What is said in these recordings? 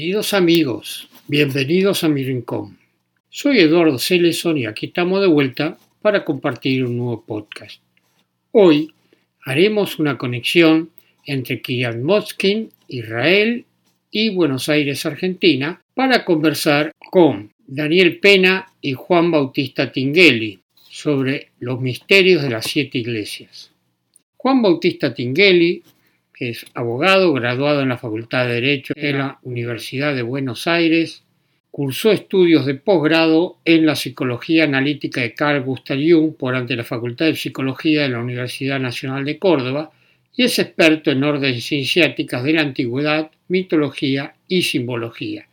Queridos amigos, bienvenidos a mi rincón. Soy Eduardo Celeson y aquí estamos de vuelta para compartir un nuevo podcast. Hoy haremos una conexión entre Kiryat Motskin, Israel y Buenos Aires, Argentina, para conversar con Daniel Pena y Juan Bautista Tingueli sobre los misterios de las siete iglesias. Juan Bautista Tingueli es abogado, graduado en la Facultad de Derecho de la Universidad de Buenos Aires, cursó estudios de posgrado en la Psicología Analítica de Carl Gustav Jung por ante la Facultad de Psicología de la Universidad Nacional de Córdoba y es experto en órdenes iniciáticas de la antigüedad, mitología y simbología.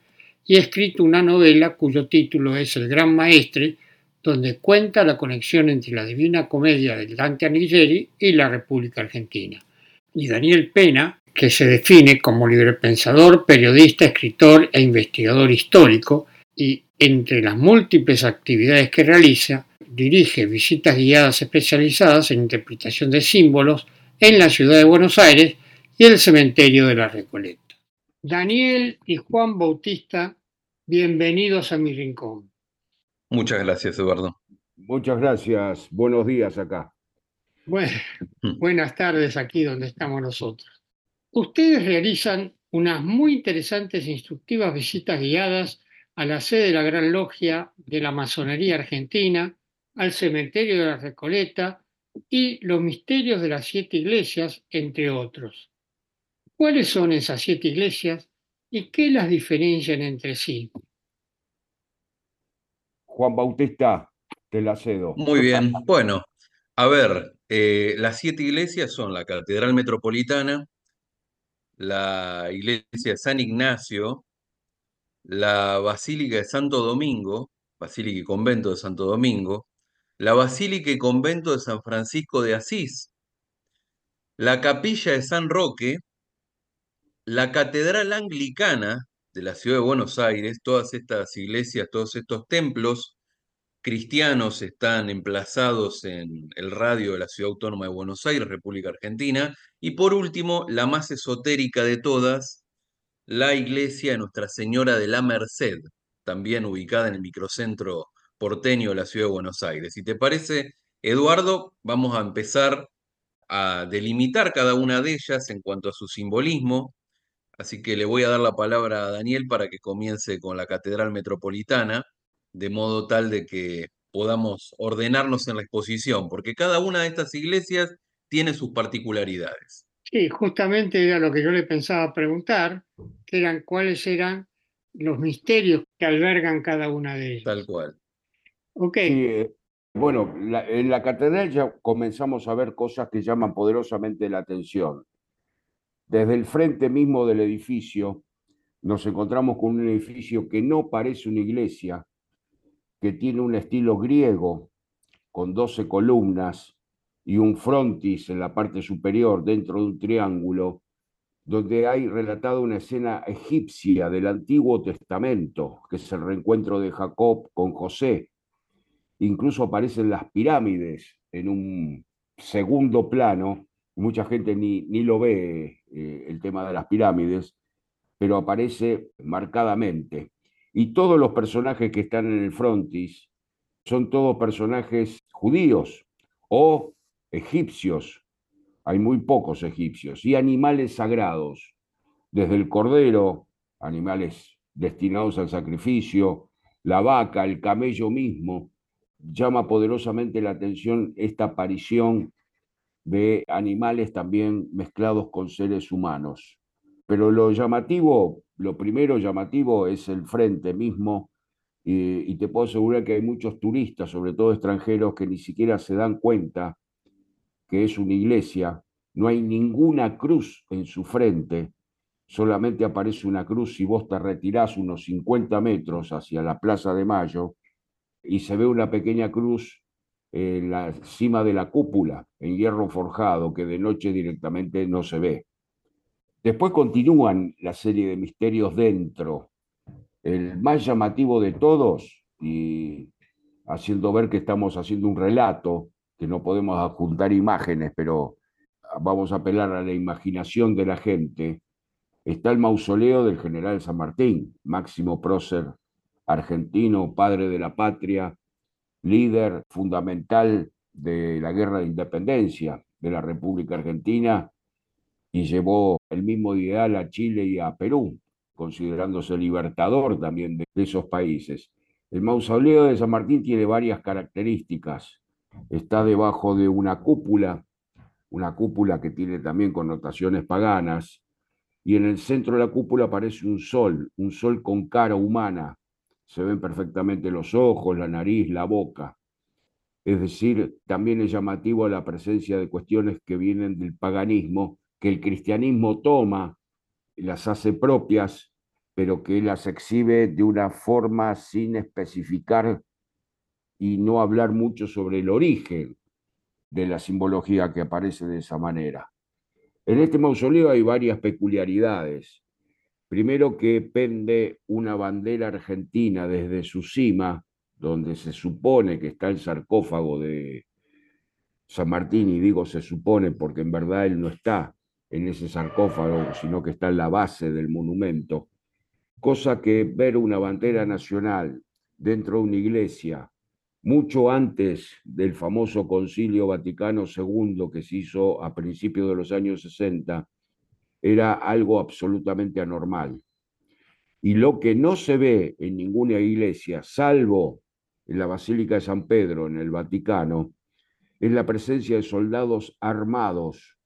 Y ha escrito una novela cuyo título es El Gran Maestre, donde cuenta la conexión entre la Divina Comedia de Dante Alighieri y la República Argentina y Daniel Pena, que se define como librepensador, periodista, escritor e investigador histórico, y entre las múltiples actividades que realiza, dirige visitas guiadas especializadas en interpretación de símbolos en la ciudad de Buenos Aires y el cementerio de la Recoleta. Daniel y Juan Bautista, bienvenidos a mi rincón. Muchas gracias, Eduardo. Muchas gracias. Buenos días acá. Bueno, mm. buenas tardes aquí donde estamos nosotros. Ustedes realizan unas muy interesantes e instructivas visitas guiadas a la sede de la Gran Logia de la Masonería Argentina, al cementerio de la Recoleta y los misterios de las siete iglesias, entre otros. ¿Cuáles son esas siete iglesias y qué las diferencian entre sí? Juan Bautista, te la cedo. Muy bien, bueno, a ver, eh, las siete iglesias son la Catedral Metropolitana, la Iglesia de San Ignacio, la Basílica de Santo Domingo, Basílica y Convento de Santo Domingo, la Basílica y Convento de San Francisco de Asís, la Capilla de San Roque, la Catedral Anglicana de la Ciudad de Buenos Aires, todas estas iglesias, todos estos templos cristianos están emplazados en el radio de la Ciudad Autónoma de Buenos Aires, República Argentina. Y por último, la más esotérica de todas, la iglesia de Nuestra Señora de la Merced, también ubicada en el microcentro porteño de la Ciudad de Buenos Aires. Si te parece, Eduardo, vamos a empezar a delimitar cada una de ellas en cuanto a su simbolismo. Así que le voy a dar la palabra a Daniel para que comience con la Catedral Metropolitana de modo tal de que podamos ordenarnos en la exposición, porque cada una de estas iglesias tiene sus particularidades. Sí, justamente era lo que yo le pensaba preguntar, que eran cuáles eran los misterios que albergan cada una de ellas. Tal cual. Ok. Eh, bueno, en la catedral ya comenzamos a ver cosas que llaman poderosamente la atención. Desde el frente mismo del edificio nos encontramos con un edificio que no parece una iglesia, que tiene un estilo griego, con 12 columnas y un frontis en la parte superior dentro de un triángulo, donde hay relatada una escena egipcia del Antiguo Testamento, que es el reencuentro de Jacob con José. Incluso aparecen las pirámides en un segundo plano, mucha gente ni, ni lo ve eh, el tema de las pirámides, pero aparece marcadamente. Y todos los personajes que están en el frontis son todos personajes judíos o egipcios. Hay muy pocos egipcios. Y animales sagrados, desde el cordero, animales destinados al sacrificio, la vaca, el camello mismo. Llama poderosamente la atención esta aparición de animales también mezclados con seres humanos. Pero lo llamativo lo primero llamativo es el frente mismo y, te puedo asegurar que hay muchos turistas, sobre todo extranjeros, que ni siquiera se dan cuenta que es una iglesia. No hay ninguna cruz en su frente, solamente aparece una cruz si vos te retirás unos 50 metros hacia la Plaza de Mayo y se ve una pequeña cruz en la cima de la cúpula, en hierro forjado, que de noche directamente no se ve. Después continúan la serie de misterios dentro. El más llamativo de todos, y haciendo ver que estamos haciendo un relato, que no podemos adjuntar imágenes, pero vamos a apelar a la imaginación de la gente, está el mausoleo del general San Martín, máximo prócer argentino, padre de la patria, líder fundamental de la guerra de independencia de la República Argentina y llevó el mismo ideal a Chile y a Perú, considerándose libertador también de esos países. El mausoleo de San Martín tiene varias características. Está debajo de una cúpula, una cúpula que tiene también connotaciones paganas, y en el centro de la cúpula aparece un sol, un sol con cara humana. Se ven perfectamente los ojos, la nariz, la boca. Es decir, también es llamativo la presencia de cuestiones que vienen del paganismo, que el cristianismo toma, las hace propias, pero que las exhibe de una forma sin especificar y no hablar mucho sobre el origen de la simbología que aparece de esa manera. En este mausoleo hay varias peculiaridades. Primero que pende una bandera argentina desde su cima, donde se supone que está el sarcófago de San Martín, y digo se supone porque en verdad él no está en ese sarcófago, sino que está en la base del monumento. Cosa que ver una bandera nacional dentro de una iglesia mucho antes del famoso Concilio Vaticano II que se hizo a principios de los años 60, era algo absolutamente anormal. Y lo que no se ve en ninguna iglesia, salvo en la Basílica de San Pedro, en el Vaticano, es la presencia de soldados armados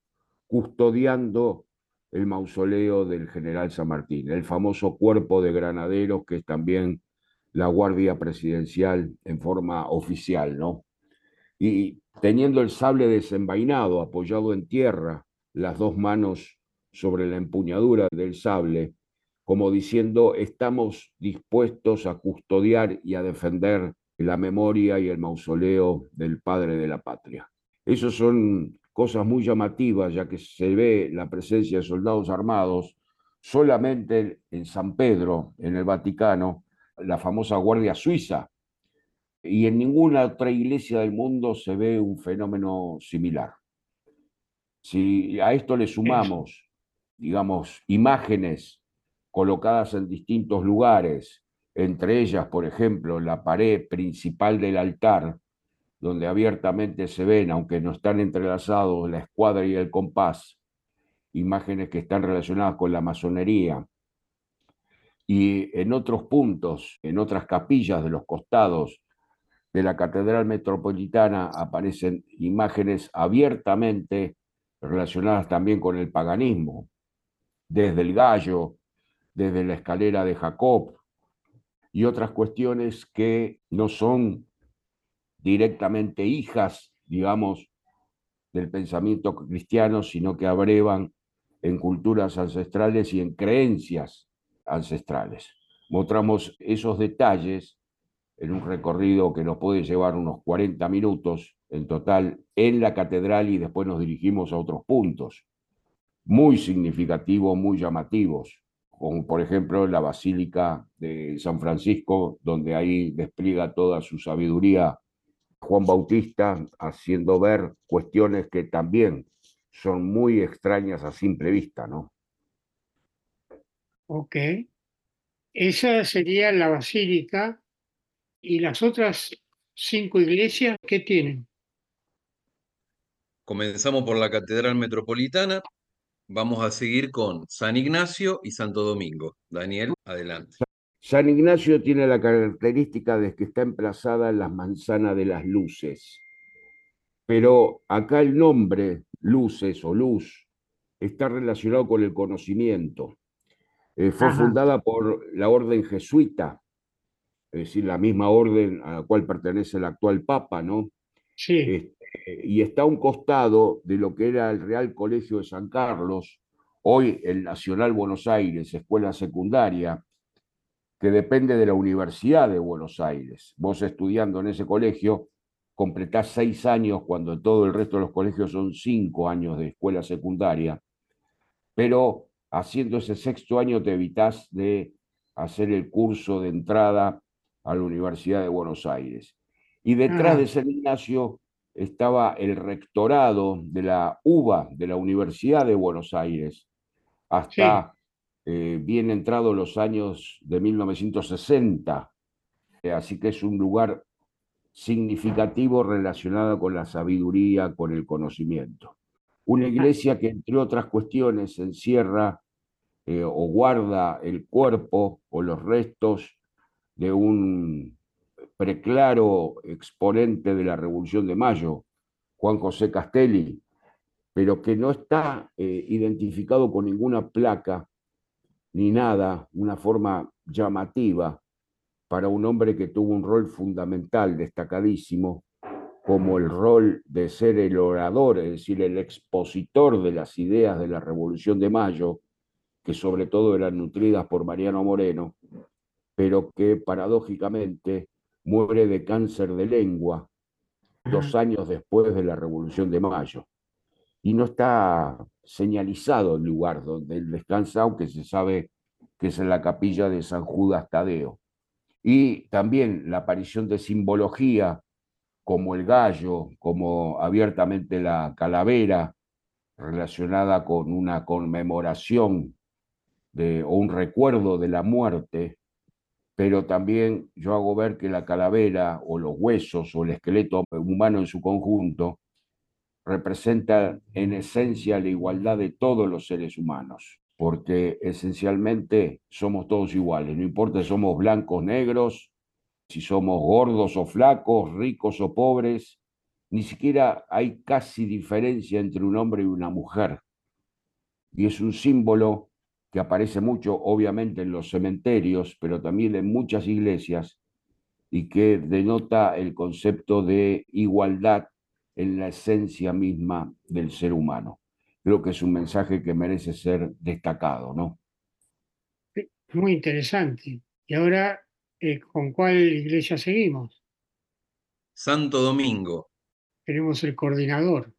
custodiando el mausoleo del general San Martín, el famoso cuerpo de granaderos que es también la Guardia Presidencial en forma oficial, ¿no? Y teniendo el sable desenvainado, apoyado en tierra, las dos manos sobre la empuñadura del sable, como diciendo, estamos dispuestos a custodiar y a defender la memoria y el mausoleo del padre de la patria. Esas son cosas muy llamativas, ya que se ve la presencia de soldados armados solamente en San Pedro, en el Vaticano, la famosa Guardia Suiza, y en ninguna otra iglesia del mundo se ve un fenómeno similar. Si a esto le sumamos, digamos, imágenes colocadas en distintos lugares, entre ellas, por ejemplo, la pared principal del altar, donde abiertamente se ven, aunque no están entrelazados, la escuadra y el compás, imágenes que están relacionadas con la masonería, y en otros puntos, en otras capillas de los costados de la Catedral Metropolitana aparecen imágenes abiertamente relacionadas también con el paganismo, desde el gallo, desde la escalera de Jacob y otras cuestiones que no son directamente hijas, digamos, del pensamiento cristiano, sino que abrevan en culturas ancestrales y en creencias ancestrales. Mostramos esos detalles en un recorrido que nos puede llevar unos 40 minutos en total en la catedral y después nos dirigimos a otros puntos muy significativos, muy llamativos, como por ejemplo la Basílica de San Francisco, donde ahí despliega toda su sabiduría Juan Bautista, haciendo ver cuestiones que también son muy extrañas a simple vista, ¿no? Ok. Esa sería la basílica y las otras cinco iglesias, ¿qué tienen? Comenzamos por la Catedral Metropolitana, vamos a seguir con San Ignacio y Santo Domingo. Daniel, adelante. San Ignacio tiene la característica de que está emplazada en las manzanas de las luces, pero acá el nombre, luces o luz, está relacionado con el conocimiento. Eh, fue fundada por la orden jesuita, es decir, la misma orden a la cual pertenece el actual Papa, ¿no? Sí. Este, y está a un costado de lo que era el Real Colegio de San Carlos, hoy el Nacional Buenos Aires, escuela secundaria, que depende de la Universidad de Buenos Aires. Vos estudiando en ese colegio, completás seis años cuando todo el resto de los colegios son cinco años de escuela secundaria, pero haciendo ese sexto año te evitas de hacer el curso de entrada a la Universidad de Buenos Aires. Y detrás de San Ignacio estaba el rectorado de la UBA, de la Universidad de Buenos Aires, hasta eh, bien entrados los años de 1960, eh, así que es un lugar significativo relacionado con la sabiduría, con el conocimiento. Una iglesia que, entre otras cuestiones, encierra eh, o guarda el cuerpo o los restos de un preclaro exponente de la Revolución de Mayo, Juan José Castelli, pero que no está eh, identificado con ninguna placa ni nada, una forma llamativa para un hombre que tuvo un rol fundamental, destacadísimo, como el rol de ser el orador, es decir, el expositor de las ideas de la Revolución de Mayo, que sobre todo eran nutridas por Mariano Moreno, pero que paradójicamente muere de cáncer de lengua dos años después de la Revolución de Mayo. Y no está señalizado el lugar donde él descansa, aunque se sabe que es en la capilla de San Judas Tadeo. Y también la aparición de simbología como el gallo, como abiertamente la calavera, relacionada con una conmemoración de, o un recuerdo de la muerte, pero también yo hago ver que la calavera o los huesos o el esqueleto humano en su conjunto representa en esencia la igualdad de todos los seres humanos, porque esencialmente somos todos iguales, no importa si somos blancos, negros, si somos gordos o flacos, ricos o pobres, ni siquiera hay casi diferencia entre un hombre y una mujer. Y es un símbolo que aparece mucho, obviamente, en los cementerios, pero también en muchas iglesias, y que denota el concepto de igualdad en la esencia misma del ser humano. Creo que es un mensaje que merece ser destacado, ¿no? Muy interesante. Y ahora, eh, ¿con cuál iglesia seguimos? Santo Domingo. Tenemos el coordinador.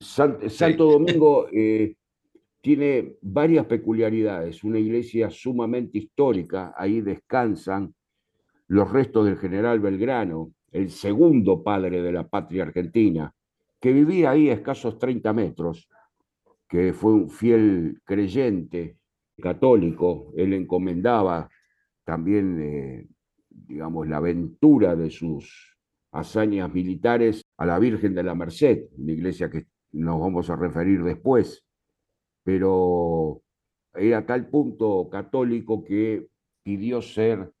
Santo Domingo eh, tiene varias peculiaridades. Una iglesia sumamente histórica, ahí descansan los restos del general Belgrano, el segundo padre de la patria argentina, que vivía ahí a escasos 30 metros, que fue un fiel creyente católico. Él encomendaba también, eh, digamos, la aventura de sus hazañas militares a la Virgen de la Merced, una iglesia que nos vamos a referir después, pero era tal punto católico que pidió ser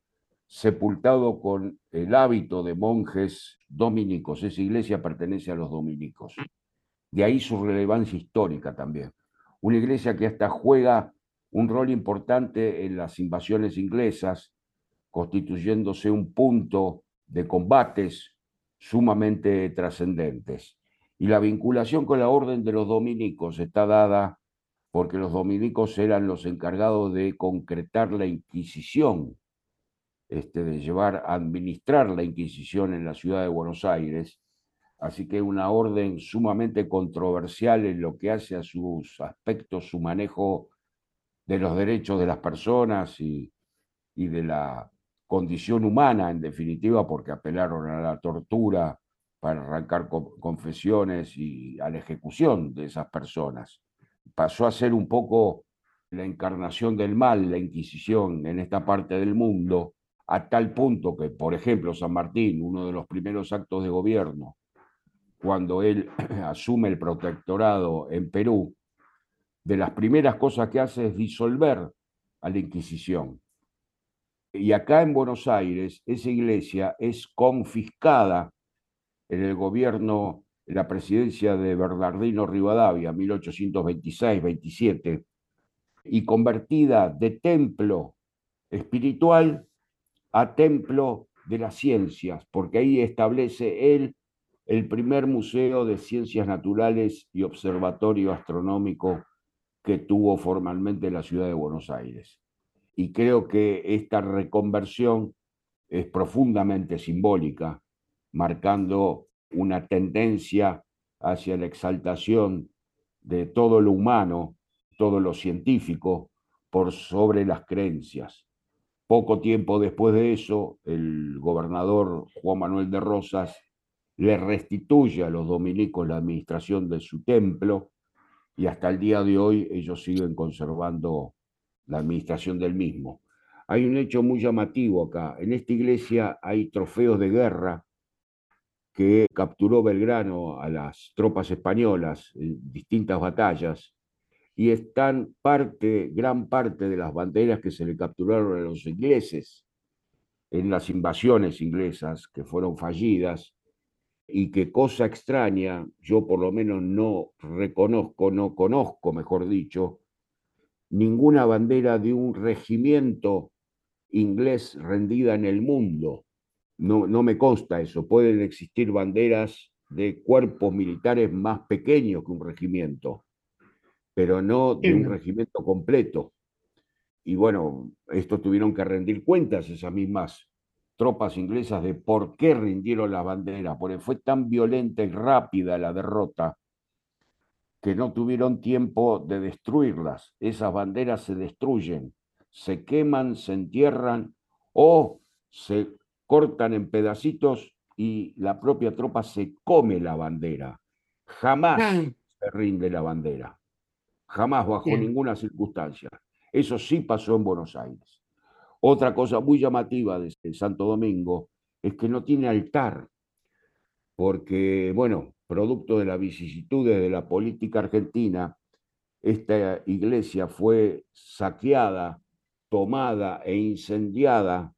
sepultado con el hábito de monjes dominicos. Esa iglesia pertenece a los dominicos. De ahí su relevancia histórica también. Una iglesia que hasta juega un rol importante en las invasiones inglesas, constituyéndose un punto de combates sumamente trascendentes. Y la vinculación con la orden de los dominicos está dada porque los dominicos eran los encargados de concretar la Inquisición este, de llevar a administrar la Inquisición en la ciudad de Buenos Aires. Así que una orden sumamente controversial en lo que hace a sus aspectos, su manejo de los derechos de las personas y, y de la condición humana, en definitiva, porque apelaron a la tortura para arrancar confesiones y a la ejecución de esas personas. Pasó a ser un poco la encarnación del mal, la Inquisición en esta parte del mundo, a tal punto que, por ejemplo, San Martín, uno de los primeros actos de gobierno, cuando él asume el protectorado en Perú, de las primeras cosas que hace es disolver a la Inquisición. Y acá en Buenos Aires, esa iglesia es confiscada en el gobierno, en la presidencia de Bernardino Rivadavia, 1826-27, y convertida de templo espiritual a templo de las ciencias, porque ahí establece él el primer museo de ciencias naturales y observatorio astronómico que tuvo formalmente la ciudad de Buenos Aires. Y creo que esta reconversión es profundamente simbólica, marcando una tendencia hacia la exaltación de todo lo humano, todo lo científico, por sobre las creencias. Poco tiempo después de eso, el gobernador Juan Manuel de Rosas le restituye a los dominicos la administración de su templo y hasta el día de hoy ellos siguen conservando la administración del mismo. Hay un hecho muy llamativo acá. En esta iglesia hay trofeos de guerra que capturó Belgrano a las tropas españolas en distintas batallas y están parte, gran parte de las banderas que se le capturaron a los ingleses en las invasiones inglesas que fueron fallidas y que cosa extraña, yo por lo menos no reconozco, no conozco, mejor dicho, ninguna bandera de un regimiento inglés rendida en el mundo. No, no me consta eso. Pueden existir banderas de cuerpos militares más pequeños que un regimiento, pero no de un regimiento completo. Y bueno, esto tuvieron que rendir cuentas esas mismas tropas inglesas de por qué rindieron la bandera, porque fue tan violenta y rápida la derrota que no tuvieron tiempo de destruirlas. Esas banderas se destruyen, se queman, se entierran o se cortan en pedacitos y la propia tropa se come la bandera. Jamás ah. se rinde la bandera, jamás bajo ninguna circunstancia. Eso sí pasó en Buenos Aires. Otra cosa muy llamativa de Santo Domingo es que no tiene altar, porque, bueno, producto de las vicisitudes de la política argentina, esta iglesia fue saqueada, tomada e incendiada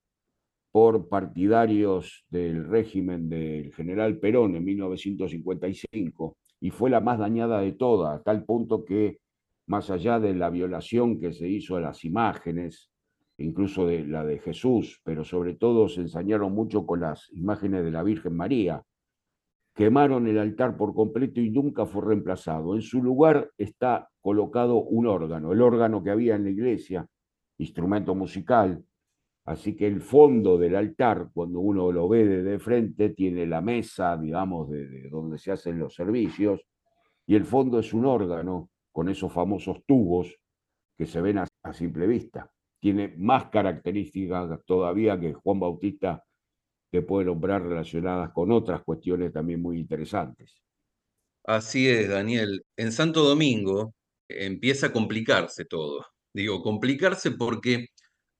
por partidarios del régimen del general Perón en 1955 y fue la más dañada de todas, a tal punto que, más allá de la violación que se hizo a las imágenes, incluso de la de Jesús, pero sobre todo se ensañaron mucho con las imágenes de la Virgen María. Quemaron el altar por completo y nunca fue reemplazado. En su lugar está colocado un órgano, el órgano que había en la iglesia, instrumento musical. Así que el fondo del altar, cuando uno lo ve de frente, tiene la mesa, digamos, de, donde se hacen los servicios, y el fondo es un órgano con esos famosos tubos que se ven a simple vista tiene más características todavía que Juan Bautista que puede nombrar relacionadas con otras cuestiones también muy interesantes. Así es, Daniel. En Santo Domingo empieza a complicarse todo. Digo, complicarse porque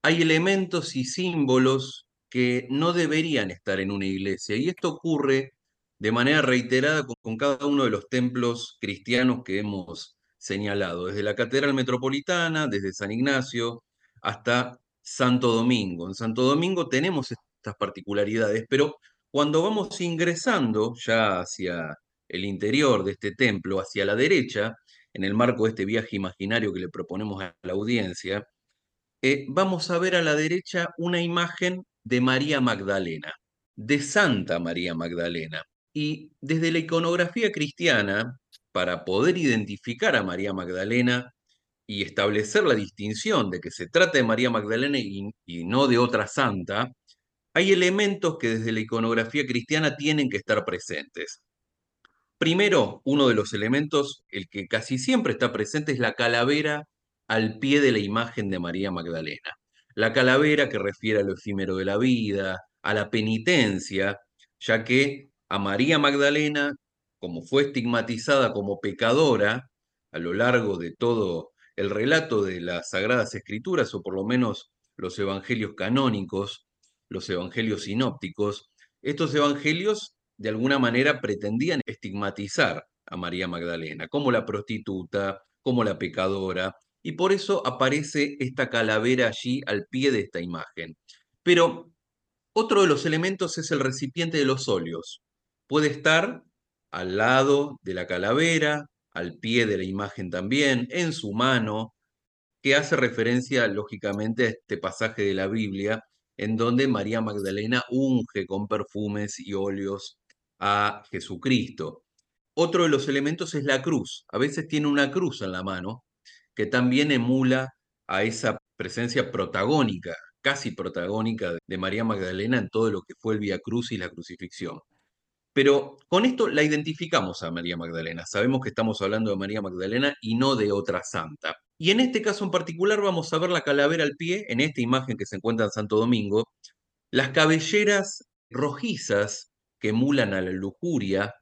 hay elementos y símbolos que no deberían estar en una iglesia. Y esto ocurre de manera reiterada con, con cada uno de los templos cristianos que hemos señalado, desde la Catedral Metropolitana, desde San Ignacio, hasta Santo Domingo. En Santo Domingo tenemos estas particularidades, pero cuando vamos ingresando ya hacia el interior de este templo, hacia la derecha, en el marco de este viaje imaginario que le proponemos a la audiencia, eh, vamos a ver a la derecha una imagen de María Magdalena, de Santa María Magdalena. Y desde la iconografía cristiana, para poder identificar a María Magdalena, y establecer la distinción de que se trata de María Magdalena y, no de otra santa, hay elementos que desde la iconografía cristiana tienen que estar presentes. Primero, uno de los elementos, el que casi siempre está presente, es la calavera al pie de la imagen de María Magdalena. La calavera que refiere a lo efímero de la vida, a la penitencia, ya que a María Magdalena, como fue estigmatizada como pecadora a lo largo de todo el relato de las Sagradas Escrituras, o por lo menos los evangelios canónicos, los evangelios sinópticos, estos evangelios de alguna manera pretendían estigmatizar a María Magdalena como la prostituta, como la pecadora, y por eso aparece esta calavera allí al pie de esta imagen. Pero otro de los elementos es el recipiente de los óleos. Puede estar al lado de la calavera, al pie de la imagen también, en su mano, que hace referencia lógicamente a este pasaje de la Biblia en donde María Magdalena unge con perfumes y óleos a Jesucristo. Otro de los elementos es la cruz. A veces tiene una cruz en la mano que también emula a esa presencia protagónica, casi protagónica de María Magdalena en todo lo que fue el Via Cruz y la crucifixión. Pero con esto la identificamos a María Magdalena. Sabemos que estamos hablando de María Magdalena y no de otra santa. Y en este caso en particular vamos a ver la calavera al pie, en esta imagen que se encuentra en Santo Domingo, las cabelleras rojizas que emulan a la lujuria,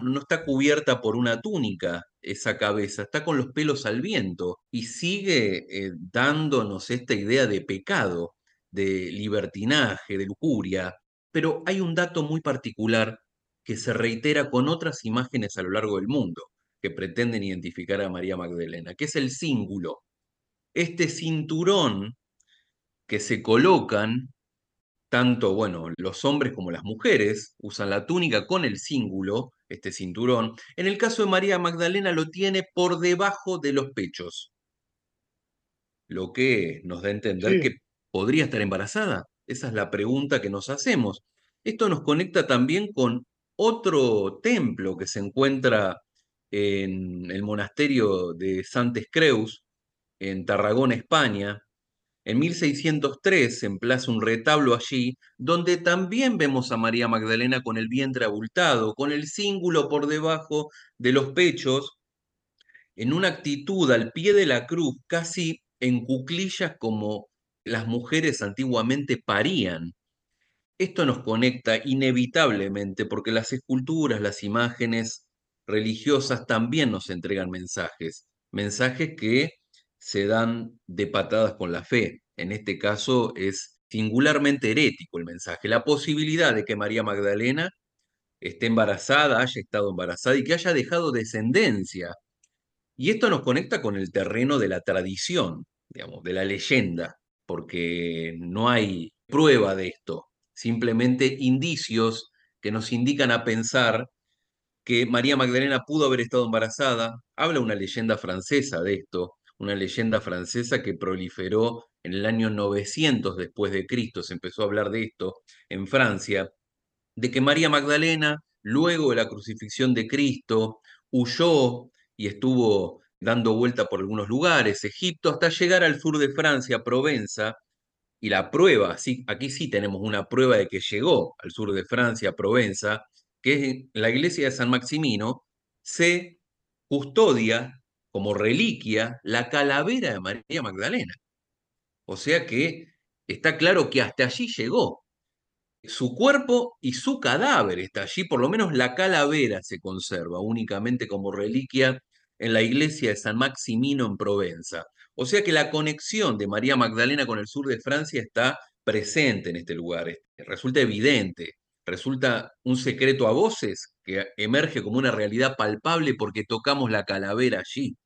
no está cubierta por una túnica esa cabeza, está con los pelos al viento y sigue eh, dándonos esta idea de pecado, de libertinaje, de lujuria. Pero hay un dato muy particular que se reitera con otras imágenes a lo largo del mundo que pretenden identificar a María Magdalena, que es el cíngulo. Este cinturón que se colocan tanto, bueno, los hombres como las mujeres usan la túnica con el cíngulo, este cinturón. En el caso de María Magdalena lo tiene por debajo de los pechos, lo que nos da a entender que podría estar embarazada. Esa es la pregunta que nos hacemos. Esto nos conecta también con otro templo que se encuentra en el monasterio de Santes Creus, en Tarragona, España. En 1603 se emplaza un retablo allí, donde también vemos a María Magdalena con el vientre abultado, con el cíngulo por debajo de los pechos, en una actitud al pie de la cruz, casi en cuclillas como las mujeres antiguamente parían. Esto nos conecta inevitablemente porque las esculturas, las imágenes religiosas también nos entregan mensajes, mensajes que se dan de patadas con la fe. En este caso es singularmente herético el mensaje, la posibilidad de que María Magdalena esté embarazada, haya estado embarazada y que haya dejado descendencia. Y esto nos conecta con el terreno de la tradición, digamos, de la leyenda, porque no hay prueba de esto simplemente indicios que nos indican a pensar que María Magdalena pudo haber estado embarazada. Habla una leyenda francesa de esto, una leyenda francesa que proliferó en el año 900 después de Cristo, se empezó a hablar de esto en Francia, de que María Magdalena, luego de la crucifixión de Cristo, huyó y estuvo dando vuelta por algunos lugares, Egipto, hasta llegar al sur de Francia, Provenza, y la prueba, sí, aquí sí tenemos una prueba de que llegó al sur de Francia, Provenza, que es la iglesia de San Maximino, se custodia como reliquia la calavera de María Magdalena. O sea que está claro que hasta allí llegó. Su cuerpo y su cadáver está allí, por lo menos la calavera se conserva únicamente como reliquia en la iglesia de San Maximino en Provenza. O sea que la conexión de María Magdalena con el sur de Francia está presente en este lugar, resulta evidente, resulta un secreto a voces que emerge como una realidad palpable porque tocamos la calavera allí.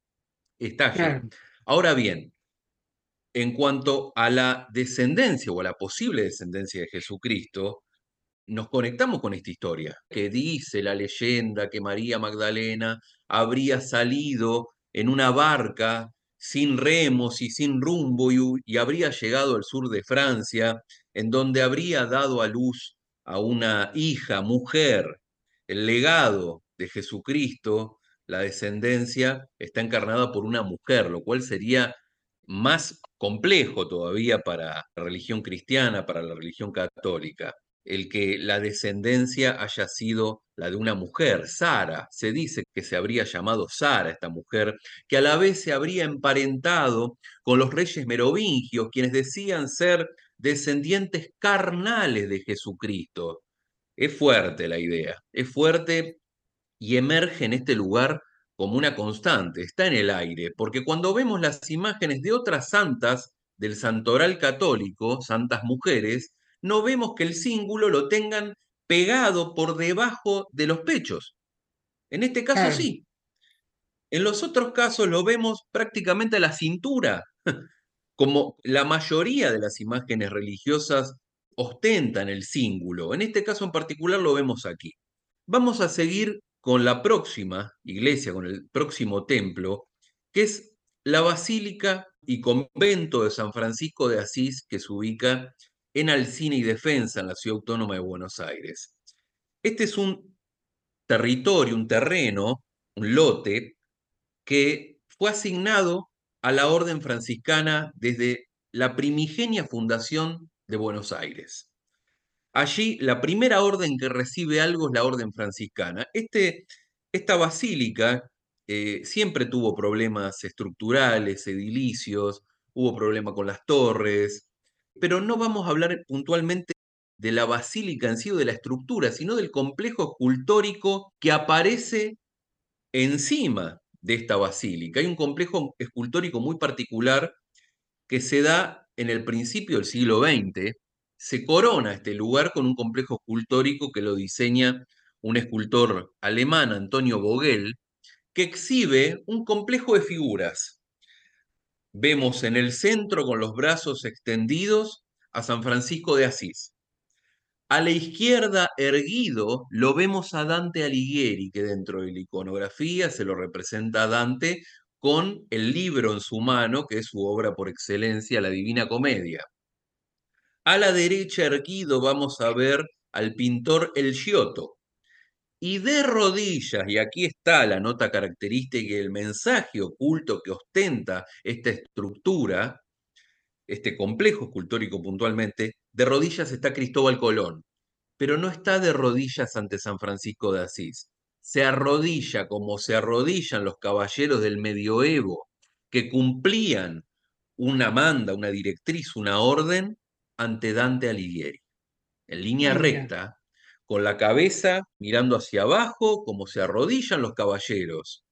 Está allí. Ahora bien, en cuanto a la descendencia o a la posible descendencia de Jesucristo, nos conectamos con esta historia, que dice la leyenda que María Magdalena habría salido en una barca sin remos y sin rumbo y, habría llegado al sur de Francia, en donde habría dado a luz a una hija, mujer, el legado de Jesucristo, la descendencia, está encarnada por una mujer, lo cual sería más complejo todavía para la religión cristiana, para la religión católica el que la descendencia haya sido la de una mujer, Sara. Se dice que se habría llamado Sara esta mujer, que a la vez se habría emparentado con los reyes merovingios, quienes decían ser descendientes carnales de Jesucristo. Es fuerte la idea, es fuerte y emerge en este lugar como una constante, está en el aire, porque cuando vemos las imágenes de otras santas del santoral católico, santas mujeres, no vemos que el cíngulo lo tengan pegado por debajo de los pechos. En este caso sí. En los otros casos lo vemos prácticamente a la cintura, como la mayoría de las imágenes religiosas ostentan el cíngulo. En este caso en particular lo vemos aquí. Vamos a seguir con la próxima iglesia, con el próximo templo, que es la Basílica y Convento de San Francisco de Asís, que se ubica en Alcina y Defensa, en la Ciudad Autónoma de Buenos Aires. Este es un territorio, un terreno, un lote, que fue asignado a la Orden Franciscana desde la primigenia fundación de Buenos Aires. Allí la primera orden que recibe algo es la Orden Franciscana. Este, esta basílica eh, siempre tuvo problemas estructurales, edilicios, hubo problema con las torres, pero no vamos a hablar puntualmente de la basílica en sí o de la estructura, sino del complejo escultórico que aparece encima de esta basílica. Hay un complejo escultórico muy particular que se da en el principio del siglo XX. Se corona este lugar con un complejo escultórico que lo diseña un escultor alemán, Antonio Vogel, que exhibe un complejo de figuras. Vemos en el centro, con los brazos extendidos, a San Francisco de Asís. A la izquierda, erguido, lo vemos a Dante Alighieri, que dentro de la iconografía se lo representa a Dante con el libro en su mano, que es su obra por excelencia, la Divina Comedia. A la derecha, erguido, vamos a ver al pintor El Giotto. Y de rodillas, y aquí está la nota característica y el mensaje oculto que ostenta esta estructura, este complejo escultórico puntualmente, de rodillas está Cristóbal Colón, pero no está de rodillas ante San Francisco de Asís. Se arrodilla como se arrodillan los caballeros del medioevo, que cumplían una manda, una directriz, una orden ante Dante Alighieri. En línea recta, con la cabeza mirando hacia abajo, como se arrodillan los caballeros.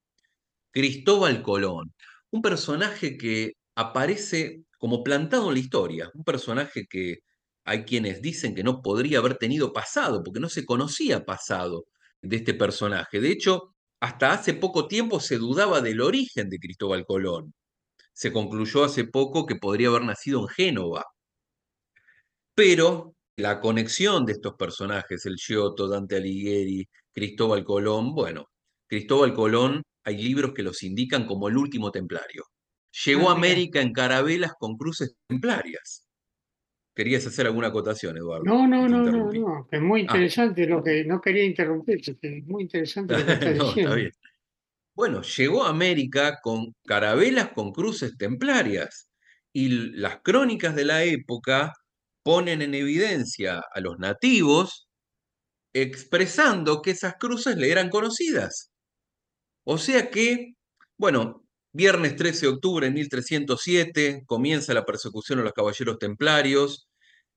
Cristóbal Colón, un personaje que aparece como plantado en la historia, un personaje que hay quienes dicen que no podría haber tenido pasado, porque no se conocía pasado de este personaje. De hecho, hasta hace poco tiempo se dudaba del origen de Cristóbal Colón. Se concluyó hace poco que podría haber nacido en Génova. Pero la conexión de estos personajes, el Giotto, Dante Alighieri, Cristóbal Colón, bueno, Cristóbal Colón hay libros que los indican como el último templario. Llegó a ah, América en carabelas con cruces templarias. ¿Querías hacer alguna acotación, Eduardo? No, no, no, no, no, es muy ah. interesante lo que no quería interrumpir, es muy interesante lo que estás no, diciendo. Está bien. Bueno, llegó a América con carabelas con cruces templarias y las crónicas de la época ponen en evidencia a los nativos expresando que esas cruces le eran conocidas. O sea que, bueno, Viernes 13 de octubre de 1307 comienza la persecución a los caballeros templarios.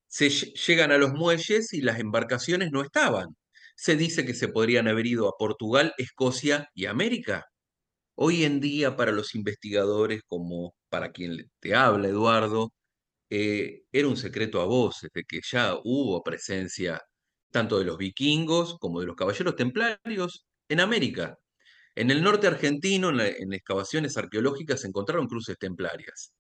Se llegan a los muelles y las embarcaciones no estaban. Se dice que se podrían haber ido a Portugal, Escocia y América. Hoy en día, para los investigadores, como para quien te habla, Eduardo, eh, era un secreto a voces de que ya hubo presencia tanto de los vikingos como de los caballeros templarios en América. En el norte argentino, en, excavaciones arqueológicas, se encontraron cruces templarias.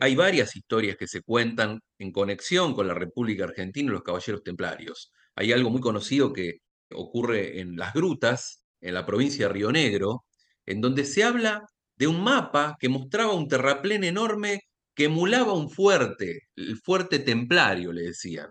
Hay varias historias que se cuentan en conexión con la República Argentina y los caballeros templarios. Hay algo muy conocido que ocurre en las grutas, en la provincia de Río Negro, en donde se habla de un mapa que mostraba un terraplén enorme que emulaba un fuerte, el fuerte templario, le decían.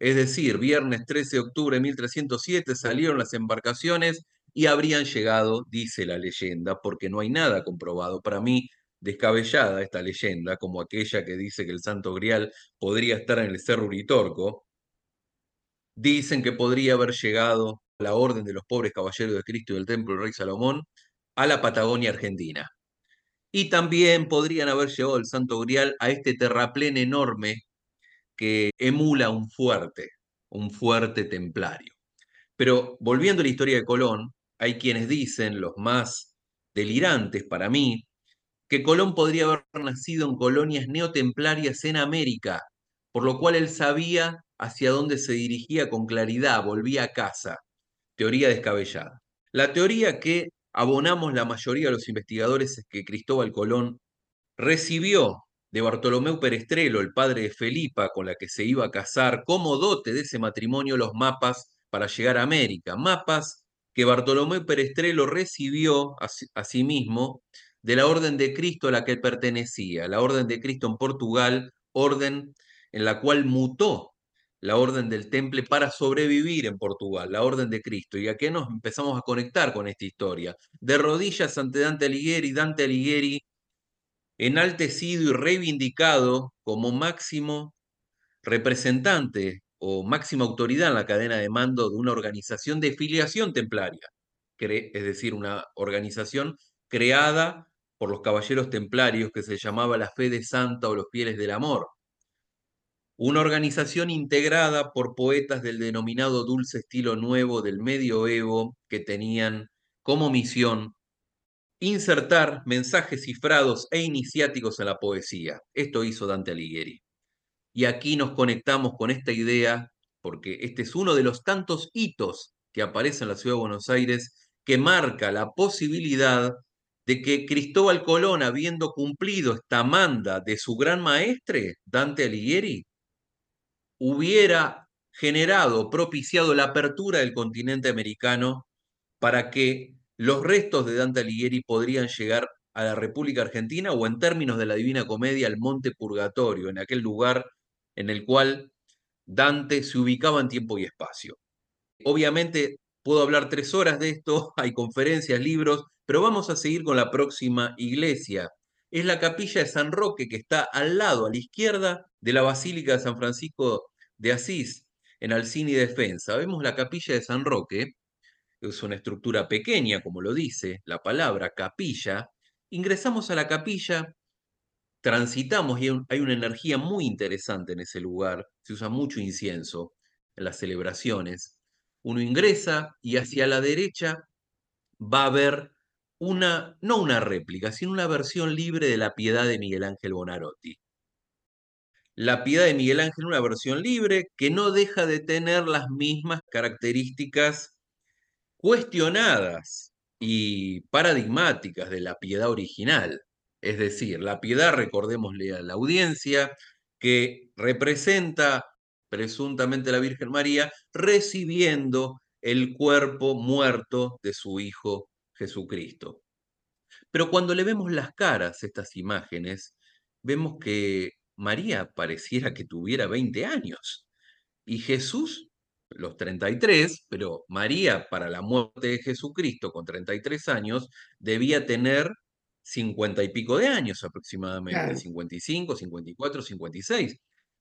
Es decir, viernes 13 de octubre de 1307 salieron las embarcaciones y habrían llegado, dice la leyenda, porque no hay nada comprobado. Para mí, descabellada esta leyenda, como aquella que dice que el Santo Grial podría estar en el Cerro Uritorco. Dicen que podría haber llegado la orden de los pobres caballeros de Cristo y del Templo del Rey Salomón a la Patagonia Argentina. Y también podrían haber llegado el Santo Grial a este terraplén enorme que emula un fuerte, un fuerte templario. Pero volviendo a la historia de Colón, hay quienes dicen, los más delirantes para mí, que Colón podría haber nacido en colonias neotemplarias en América, por lo cual él sabía hacia dónde se dirigía con claridad, volvía a casa. Teoría descabellada. La teoría que abonamos la mayoría de los investigadores es que Cristóbal Colón recibió de Bartolomé Perestrelo, el padre de Felipa, con la que se iba a casar, como dote de ese matrimonio los mapas para llegar a América. Mapas que Bartolomé Perestrelo recibió a, sí mismo de la Orden de Cristo a la que él pertenecía, la Orden de Cristo en Portugal, orden en la cual mutó la Orden del Temple para sobrevivir en Portugal, la Orden de Cristo. ¿Y a qué nos empezamos a conectar con esta historia? De rodillas ante Dante Alighieri, Dante Alighieri enaltecido y reivindicado como máximo representante o máxima autoridad en la cadena de mando de una organización de filiación templaria, es decir, una organización creada por los caballeros templarios que se llamaba la Fe de Santa o los Fieles del Amor. Una organización integrada por poetas del denominado dulce estilo nuevo del medioevo que tenían como misión insertar mensajes cifrados e iniciáticos en la poesía. Esto hizo Dante Alighieri. Y aquí nos conectamos con esta idea, porque este es uno de los tantos hitos que aparece en la ciudad de Buenos Aires que marca la posibilidad de que Cristóbal Colón, habiendo cumplido esta manda de su gran maestre, Dante Alighieri, hubiera generado, propiciado la apertura del continente americano para que los restos de Dante Alighieri podrían llegar a la República Argentina o en términos de la Divina Comedia al Monte Purgatorio, en aquel lugar en el cual Dante se ubicaba en tiempo y espacio. Obviamente puedo hablar tres horas de esto, hay conferencias, libros, pero vamos a seguir con la próxima iglesia. Es la capilla de San Roque que está al lado, a la izquierda de la Basílica de San Francisco de Asís, en Alcini Defensa. Vemos la capilla de San Roque, es una estructura pequeña, como lo dice la palabra capilla. Ingresamos a la capilla, transitamos y hay una energía muy interesante en ese lugar. Se usa mucho incienso en las celebraciones. Uno ingresa y hacia la derecha va a haber una, no una réplica, sino una versión libre de la piedad de Miguel Ángel Bonarotti. La piedad de Miguel Ángel, una versión libre que no deja de tener las mismas características cuestionadas y paradigmáticas de la piedad original. Es decir, la piedad, recordémosle a la audiencia, que representa presuntamente la Virgen María recibiendo el cuerpo muerto de su Hijo Jesucristo. Pero cuando le vemos las caras estas imágenes, vemos que María pareciera que tuviera 20 años y Jesús los 33, pero María para la muerte de Jesucristo con 33 años debía tener 50 y pico de años aproximadamente, 55, 54, 56.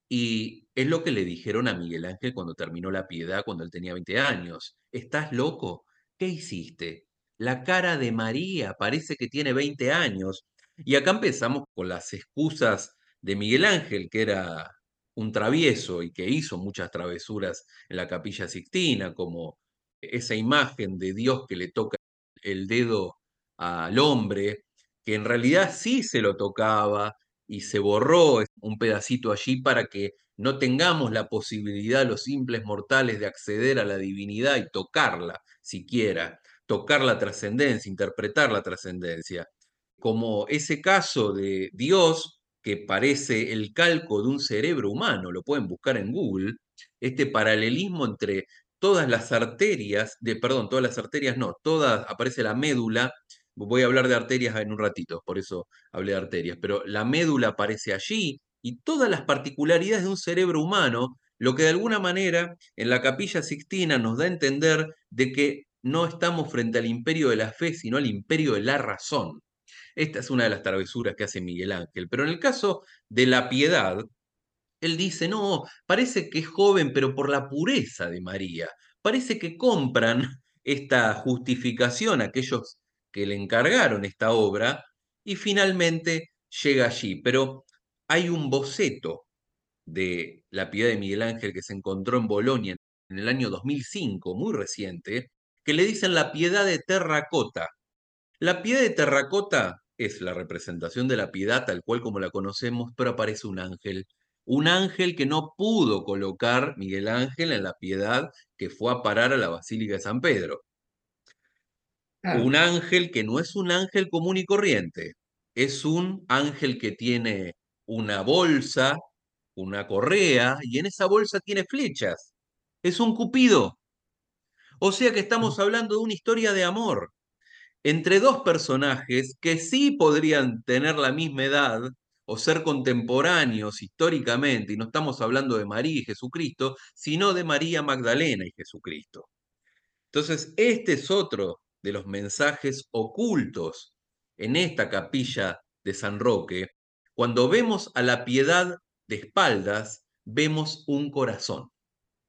Y es lo que le dijeron a Miguel Ángel cuando terminó la piedad, cuando él tenía 20 años. ¿Estás loco? ¿Qué hiciste? La cara de María parece que tiene 20 años. Y acá empezamos con las excusas de Miguel Ángel, que era un travieso y que hizo muchas travesuras en la capilla Sixtina, como esa imagen de Dios que le toca el dedo al hombre, que en realidad sí se lo tocaba y se borró un pedacito allí para que no tengamos la posibilidad los simples mortales de acceder a la divinidad y tocarla siquiera, tocar la trascendencia, interpretar la trascendencia. Como ese caso de Dios que parece el calco de un cerebro humano, lo pueden buscar en Google, este paralelismo entre todas las arterias, de, perdón, todas las arterias no, todas, aparece la médula, voy a hablar de arterias en un ratito, por eso hablé de arterias, pero la médula aparece allí y todas las particularidades de un cerebro humano, lo que de alguna manera en la capilla sixtina nos da a entender de que no estamos frente al imperio de la fe, sino al imperio de la razón. Esta es una de las travesuras que hace Miguel Ángel. Pero en el caso de la piedad, él dice, no, parece que es joven, pero por la pureza de María. Parece que compran esta justificación a aquellos que le encargaron esta obra y finalmente llega allí. Pero hay un boceto de la piedad de Miguel Ángel que se encontró en Bolonia en el año 2005, muy reciente, que le dicen la piedad de terracota. La piedad de terracota es la representación de la piedad tal cual como la conocemos, pero aparece un ángel. Un ángel que no pudo colocar Miguel Ángel en la piedad que fue a parar a la Basílica de San Pedro. Un ángel que no es un ángel común y corriente, es un ángel que tiene una bolsa, una correa, y en esa bolsa tiene flechas. Es un cupido. O sea que estamos hablando de una historia de amor entre dos personajes que sí podrían tener la misma edad o ser contemporáneos históricamente, y no estamos hablando de María y Jesucristo, sino de María Magdalena y Jesucristo. Entonces, este es otro de los mensajes ocultos en esta capilla de San Roque. Cuando vemos a la piedad de espaldas, vemos un corazón.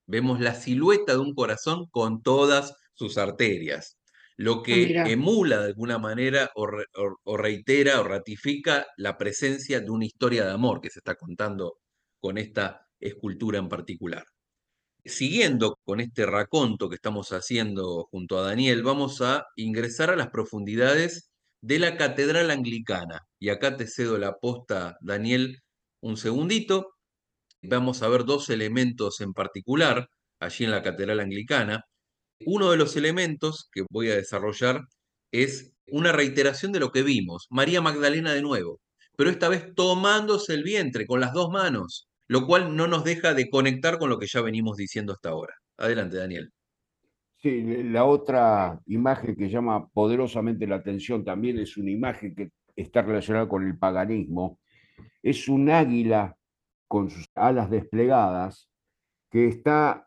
Vemos la silueta de un corazón con todas sus arterias lo ah, que emula de alguna manera o, reitera o ratifica la presencia de una historia de amor que se está contando con esta escultura en particular. Siguiendo con este raconto que estamos haciendo junto a Daniel, vamos a ingresar a las profundidades de la Catedral Anglicana. Y acá te cedo la posta, Daniel, un segundito. Vamos a ver dos elementos en particular allí en la Catedral Anglicana. Uno de los elementos que voy a desarrollar es una reiteración de lo que vimos. María Magdalena de nuevo, pero esta vez tomándose el vientre con las dos manos, lo cual no nos deja de conectar con lo que ya venimos diciendo hasta ahora. Adelante, Daniel. Sí, la otra imagen que llama poderosamente la atención también es una imagen que está relacionada con el paganismo. Es un águila con sus alas desplegadas que está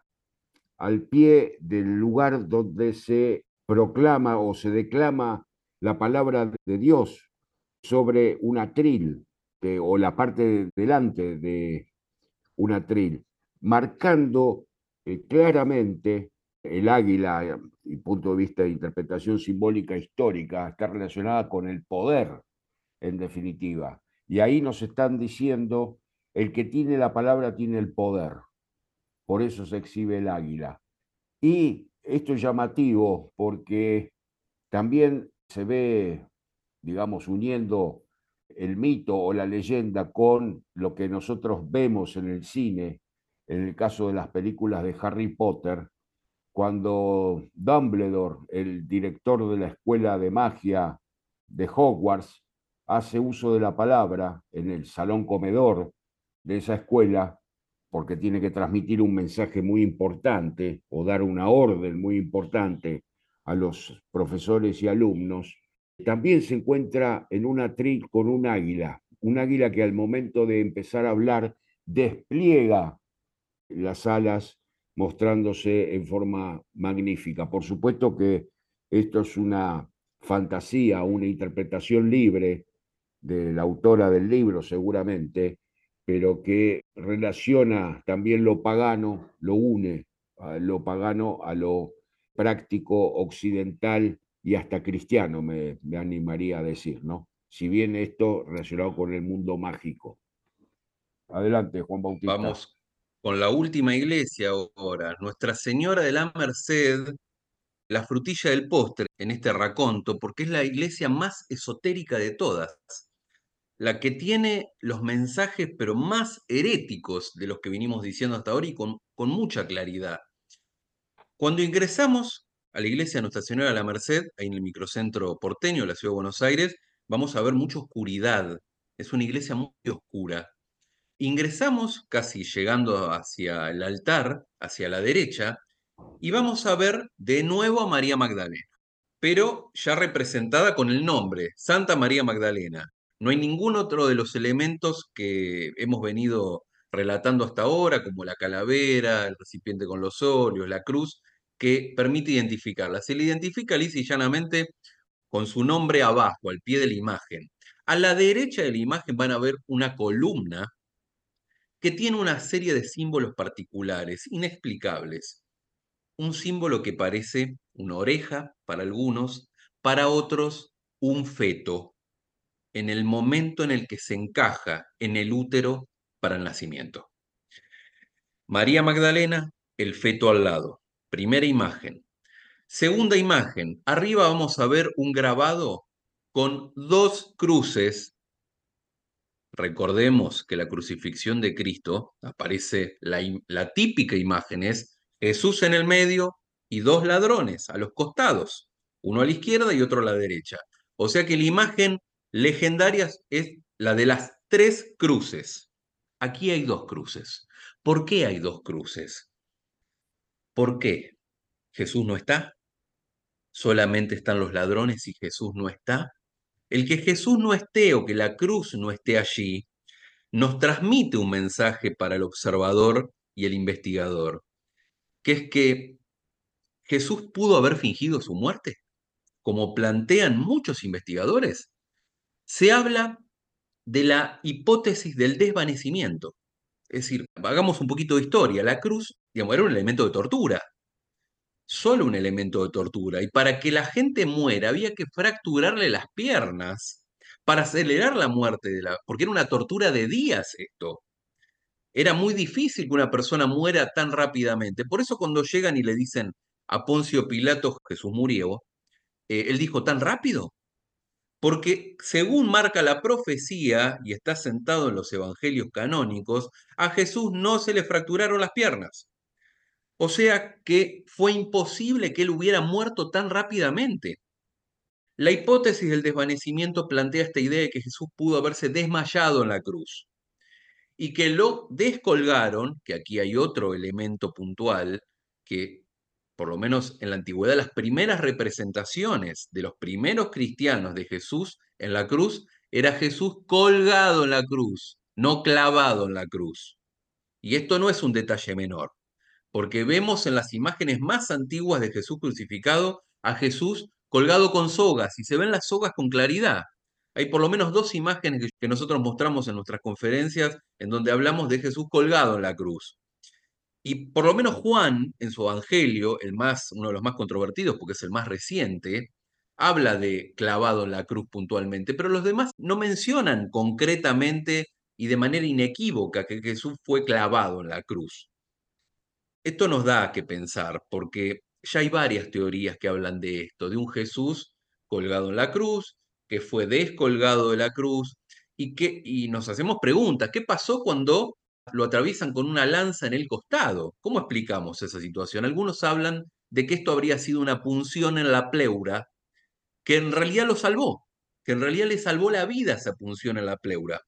al pie del lugar donde se proclama o se declama la palabra de Dios sobre un atril o la parte delante de un atril, marcando eh, claramente el águila, y punto de vista de interpretación simbólica histórica, está relacionada con el poder, en definitiva. Y ahí nos están diciendo, el que tiene la palabra tiene el poder. Por eso se exhibe el águila. Y esto es llamativo porque también se ve, digamos, uniendo el mito o la leyenda con lo que nosotros vemos en el cine, en el caso de las películas de Harry Potter, cuando Dumbledore, el director de la escuela de magia de Hogwarts, hace uso de la palabra en el salón comedor de esa escuela, porque tiene que transmitir un mensaje muy importante o dar una orden muy importante a los profesores y alumnos, también se encuentra en un atril con un águila, un águila que al momento de empezar a hablar despliega las alas mostrándose en forma magnífica. Por supuesto que esto es una fantasía, una interpretación libre de la autora del libro seguramente, pero que relaciona también lo pagano, lo une a lo pagano a lo práctico occidental y hasta cristiano, me, animaría a decir, ¿no? Si bien esto relacionado con el mundo mágico. Adelante, Juan Bautista. Vamos con la última iglesia ahora, Nuestra Señora de la Merced, la frutilla del postre en este raconto, porque es la iglesia más esotérica de todas, la que tiene los mensajes pero más heréticos de los que vinimos diciendo hasta ahora y con, mucha claridad. Cuando ingresamos a la iglesia Nuestra Señora de la Merced, ahí en el microcentro porteño de la ciudad de Buenos Aires, vamos a ver mucha oscuridad. Es una iglesia muy oscura. Ingresamos casi llegando hacia el altar, hacia la derecha, y vamos a ver de nuevo a María Magdalena, pero ya representada con el nombre, Santa María Magdalena. No hay ningún otro de los elementos que hemos venido relatando hasta ahora, como la calavera, el recipiente con los óleos, la cruz, que permite identificarla. Se le identifica lisa y llanamente con su nombre abajo, al pie de la imagen. A la derecha de la imagen van a ver una columna que tiene una serie de símbolos particulares, inexplicables. Un símbolo que parece una oreja para algunos, para otros un feto, en el momento en el que se encaja en el útero para el nacimiento. María Magdalena, el feto al lado. Primera imagen. Segunda imagen. Arriba vamos a ver un grabado con dos cruces. Recordemos que la crucifixión de Cristo aparece, la, la típica imagen es Jesús en el medio y dos ladrones a los costados, uno a la izquierda y otro a la derecha. O sea que la imagen legendaria es la de las tres cruces. Aquí hay dos cruces. ¿Por qué hay dos cruces? ¿Por qué? ¿Jesús no está? ¿Solamente están los ladrones y Jesús no está? El que Jesús no esté o que la cruz no esté allí, nos transmite un mensaje para el observador y el investigador, que es que Jesús pudo haber fingido su muerte, como plantean muchos investigadores. Se habla de la hipótesis del desvanecimiento. Es decir, hagamos un poquito de historia. La cruz, digamos, era un elemento de tortura. Solo un elemento de tortura. Y para que la gente muera había que fracturarle las piernas para acelerar la muerte de la... Porque era una tortura de días esto. Era muy difícil que una persona muera tan rápidamente. Por eso cuando llegan y le dicen a Poncio Pilato Jesús murió, eh, él dijo, ¿tan rápido? Porque según marca la profecía, y está sentado en los evangelios canónicos, a Jesús no se le fracturaron las piernas. O sea que fue imposible que él hubiera muerto tan rápidamente. La hipótesis del desvanecimiento plantea esta idea de que Jesús pudo haberse desmayado en la cruz y que lo descolgaron, que aquí hay otro elemento puntual, que por lo menos en la antigüedad las primeras representaciones de los primeros cristianos de Jesús en la cruz era Jesús colgado en la cruz, no clavado en la cruz. Y esto no es un detalle menor, porque vemos en las imágenes más antiguas de Jesús crucificado a Jesús colgado con sogas y se ven las sogas con claridad. Hay por lo menos dos imágenes que nosotros mostramos en nuestras conferencias en donde hablamos de Jesús colgado en la cruz. Y por lo menos Juan, en su evangelio, el más, uno de los más controvertidos porque es el más reciente, habla de clavado en la cruz puntualmente, pero los demás no mencionan concretamente y de manera inequívoca que Jesús fue clavado en la cruz. Esto nos da que pensar, porque ya hay varias teorías que hablan de esto, de un Jesús colgado en la cruz, que fue descolgado de la cruz, y, que, y nos hacemos preguntas, ¿qué pasó cuando lo atraviesan con una lanza en el costado? ¿Cómo explicamos esa situación? Algunos hablan de que esto habría sido una punción en la pleura, que en realidad lo salvó, que en realidad le salvó la vida esa punción en la pleura.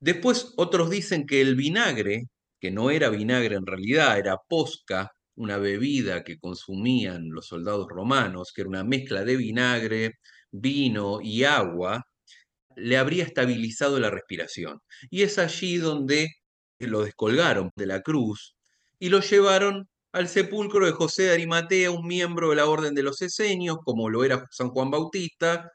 Después otros dicen que el vinagre, que no era vinagre en realidad, era posca, una bebida que consumían los soldados romanos, que era una mezcla de vinagre, vino y agua, le habría estabilizado la respiración. Y es allí donde lo descolgaron de la cruz y lo llevaron al sepulcro de José de Arimatea, un miembro de la Orden de los Esenios, como lo era San Juan Bautista,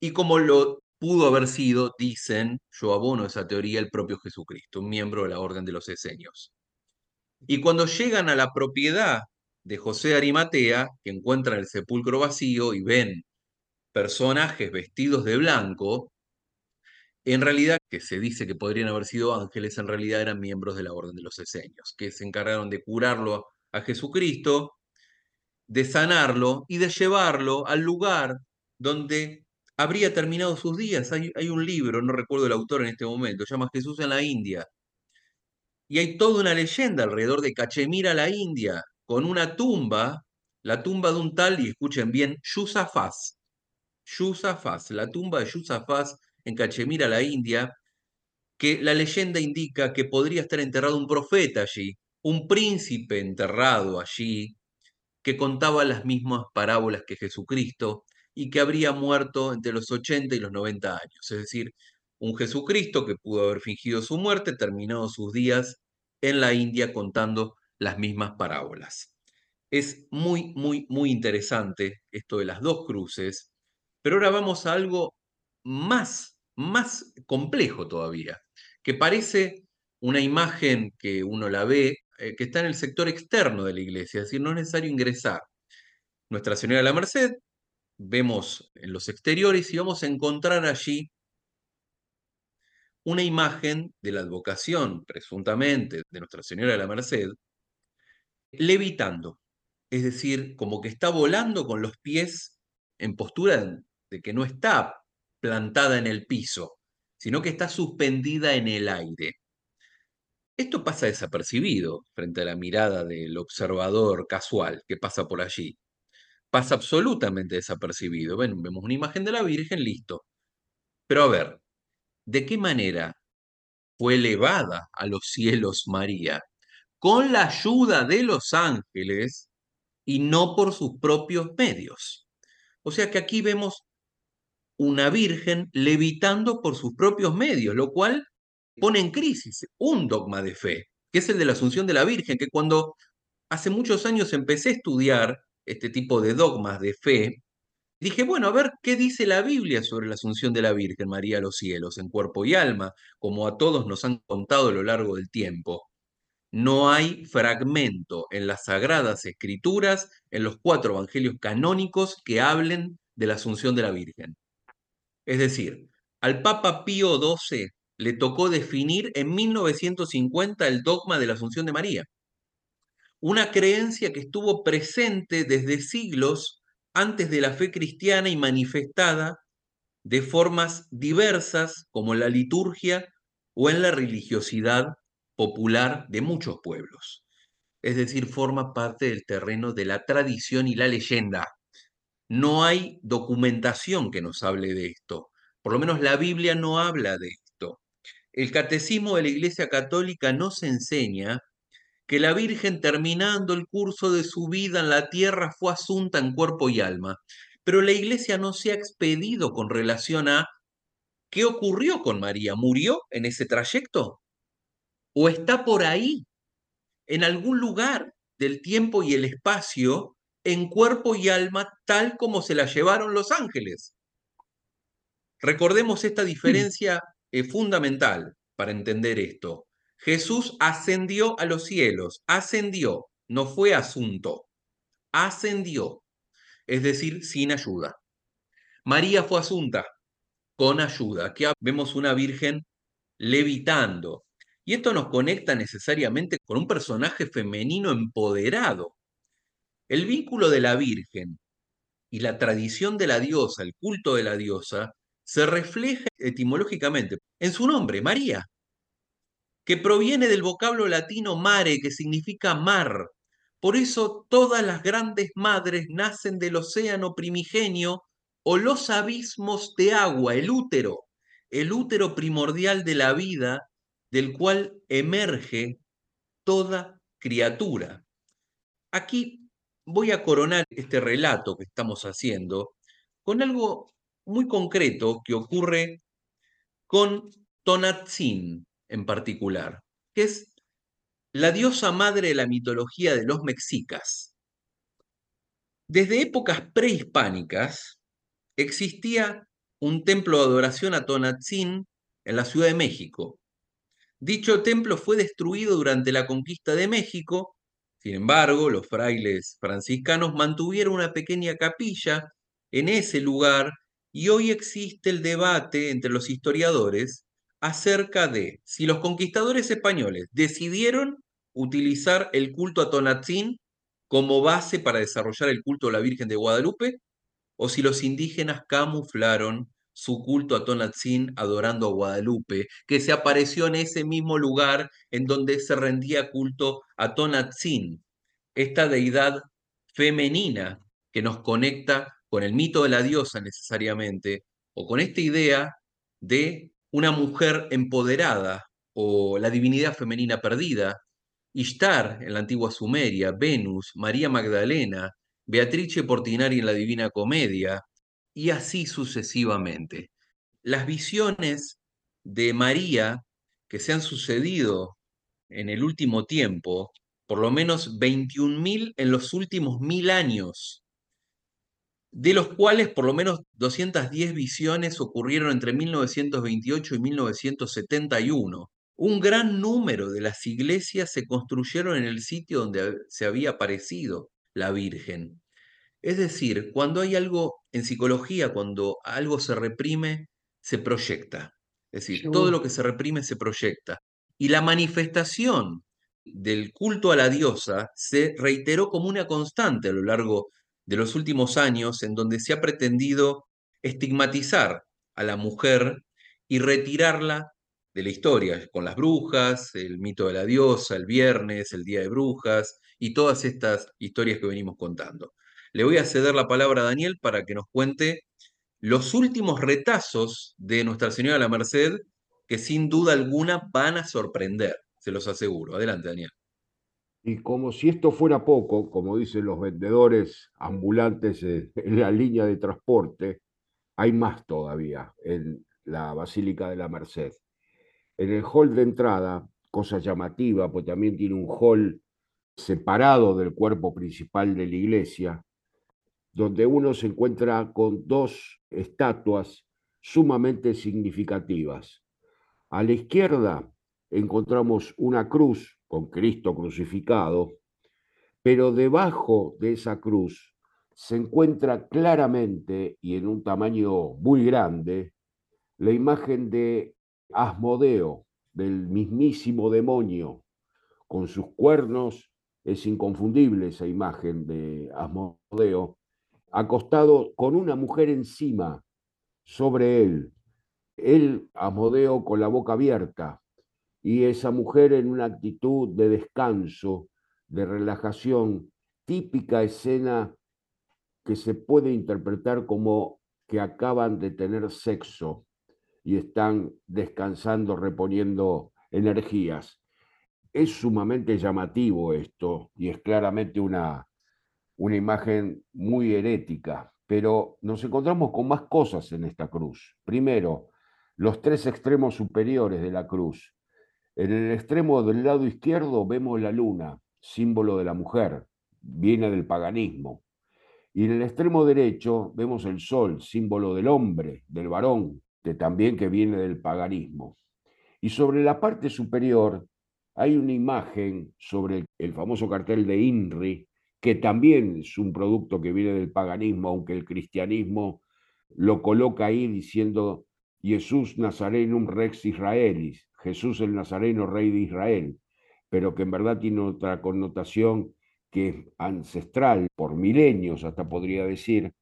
y como lo pudo haber sido, dicen, yo abono esa teoría, el propio Jesucristo, un miembro de la Orden de los Esenios. Y cuando llegan a la propiedad de José de Arimatea, que encuentran el sepulcro vacío y ven personajes vestidos de blanco, en realidad que se dice que podrían haber sido ángeles, en realidad eran miembros de la Orden de los Esenios, que se encargaron de curarlo a Jesucristo, de sanarlo y de llevarlo al lugar donde habría terminado sus días. Hay, hay, un libro, no recuerdo el autor en este momento, se llama Jesús en la India. Y hay toda una leyenda alrededor de Cachemira, la India, con una tumba, la tumba de un tal, y escuchen bien, Yusafaz. Yusafaz, la tumba de Yusafaz en Cachemira, la India, que la leyenda indica que podría estar enterrado un profeta allí, un príncipe enterrado allí, que contaba las mismas parábolas que Jesucristo y que habría muerto entre los 80 y los 90 años. Es decir, un Jesucristo que pudo haber fingido su muerte, terminado sus días en la India contando las mismas parábolas. Es muy, muy, muy interesante esto de las dos cruces, pero ahora vamos a algo más, más complejo todavía, que parece una imagen que uno la ve, eh, que está en el sector externo de la iglesia, es decir, no es necesario ingresar. Nuestra Señora de la Merced, vemos en los exteriores y vamos a encontrar allí una imagen de la advocación, presuntamente, de Nuestra Señora de la Merced, levitando, es decir, como que está volando con los pies en postura de que no está en el piso, sino que está suspendida en el aire. Esto pasa desapercibido frente a la mirada del observador casual que pasa por allí. Pasa absolutamente desapercibido. Ven, vemos una imagen de la Virgen, listo. Pero a ver, ¿de qué manera fue elevada a los cielos María? Con la ayuda de los ángeles y no por sus propios medios. O sea que aquí vemos una virgen levitando por sus propios medios, lo cual pone en crisis un dogma de fe, que es el de la Asunción de la Virgen, que cuando hace muchos años empecé a estudiar este tipo de dogmas de fe, dije, bueno, a ver qué dice la Biblia sobre la Asunción de la Virgen María a los cielos, en cuerpo y alma, como a todos nos han contado a lo largo del tiempo. No hay fragmento en las sagradas escrituras, en los cuatro evangelios canónicos, que hablen de la Asunción de la Virgen. Es decir, al Papa Pío XII le tocó definir en 1950 el dogma de la Asunción de María. Una creencia que estuvo presente desde siglos antes de la fe cristiana y manifestada de formas diversas como en la liturgia o en la religiosidad popular de muchos pueblos. Es decir, forma parte del terreno de la tradición y la leyenda. No hay documentación que nos hable de esto. Por lo menos la Biblia no habla de esto. El catecismo de la Iglesia Católica nos enseña que la Virgen terminando el curso de su vida en la tierra fue asunta en cuerpo y alma. Pero la Iglesia no se ha expedido con relación a qué ocurrió con María. ¿Murió en ese trayecto? ¿O está por ahí, en algún lugar del tiempo y el espacio, en cuerpo y alma, tal como se la llevaron los ángeles? Recordemos esta diferencia eh, fundamental para entender esto. Jesús ascendió a los cielos, ascendió, no fue asunto, ascendió, es decir, sin ayuda. María fue asunta, con ayuda. Aquí vemos una virgen levitando. Y esto nos conecta necesariamente con un personaje femenino empoderado. El vínculo de la Virgen y la tradición de la diosa, el culto de la diosa, se refleja etimológicamente en su nombre, María, que proviene del vocablo latino mare, que significa mar. Por eso todas las grandes madres nacen del océano primigenio o los abismos de agua, el útero, el útero primordial de la vida, del cual emerge toda criatura. Aquí voy a coronar este relato que estamos haciendo con algo muy concreto que ocurre con Tonatzin en particular, que es la diosa madre de la mitología de los mexicas. Desde épocas prehispánicas existía un templo de adoración a Tonatzin en la Ciudad de México. Dicho templo fue destruido durante la conquista de México, sin embargo, los frailes franciscanos mantuvieron una pequeña capilla en ese lugar y hoy existe el debate entre los historiadores acerca de si los conquistadores españoles decidieron utilizar el culto a Tonatzin como base para desarrollar el culto a la Virgen de Guadalupe o si los indígenas camuflaron su culto a Tonatzin adorando a Guadalupe, que se apareció en ese mismo lugar en donde se rendía culto a Tonatzin, esta deidad femenina que nos conecta con el mito de la diosa necesariamente, o con esta idea de una mujer empoderada o la divinidad femenina perdida, Ishtar en la antigua Sumeria, Venus, María Magdalena, Beatrice Portinari en la Divina Comedia, y así sucesivamente. Las visiones de María que se han sucedido en el último tiempo, por lo menos 21.000 en los últimos mil años, de los cuales por lo menos 210 visiones ocurrieron entre 1928 y 1971. Un gran número de las iglesias se construyeron en el sitio donde se había aparecido la Virgen. Es decir, cuando hay algo en psicología, cuando algo se reprime, se proyecta. Es decir, todo lo que se reprime se proyecta. Y la manifestación del culto a la diosa se reiteró como una constante a lo largo de los últimos años en donde se ha pretendido estigmatizar a la mujer y retirarla de la historia, con las brujas, el mito de la diosa, el viernes, el día de brujas y todas estas historias que venimos contando. Le voy a ceder la palabra a Daniel para que nos cuente los últimos retazos de Nuestra Señora de la Merced que sin duda alguna van a sorprender, se los aseguro. Adelante, Daniel. Y como si esto fuera poco, como dicen los vendedores ambulantes en la línea de transporte, hay más todavía en la Basílica de la Merced. En el hall de entrada, cosa llamativa, pues también tiene un hall separado del cuerpo principal de la iglesia, donde uno se encuentra con dos estatuas sumamente significativas. A la izquierda encontramos una cruz con Cristo crucificado, pero debajo de esa cruz se encuentra claramente y en un tamaño muy grande la imagen de Asmodeo, del mismísimo demonio, con sus cuernos, es inconfundible esa imagen de Asmodeo, acostado con una mujer encima, sobre él. Él, Asmodeo, con la boca abierta, y esa mujer en una actitud de descanso, de relajación, típica escena que se puede interpretar como que acaban de tener sexo y están descansando, reponiendo energías. Es sumamente llamativo esto y es claramente una, una imagen muy herética, pero nos encontramos con más cosas en esta cruz. Primero, los tres extremos superiores de la cruz. En el extremo del lado izquierdo vemos la luna, símbolo de la mujer, viene del paganismo. Y en el extremo derecho vemos el sol, símbolo del hombre, del varón, que también que viene del paganismo. Y sobre la parte superior hay una imagen sobre el famoso cartel de INRI, que también es un producto que viene del paganismo, aunque el cristianismo lo coloca ahí diciendo Jesús Nazarenum Rex Israelis, Jesús el Nazareno, rey de Israel, pero que en verdad tiene otra connotación que es ancestral, por milenios hasta podría decir,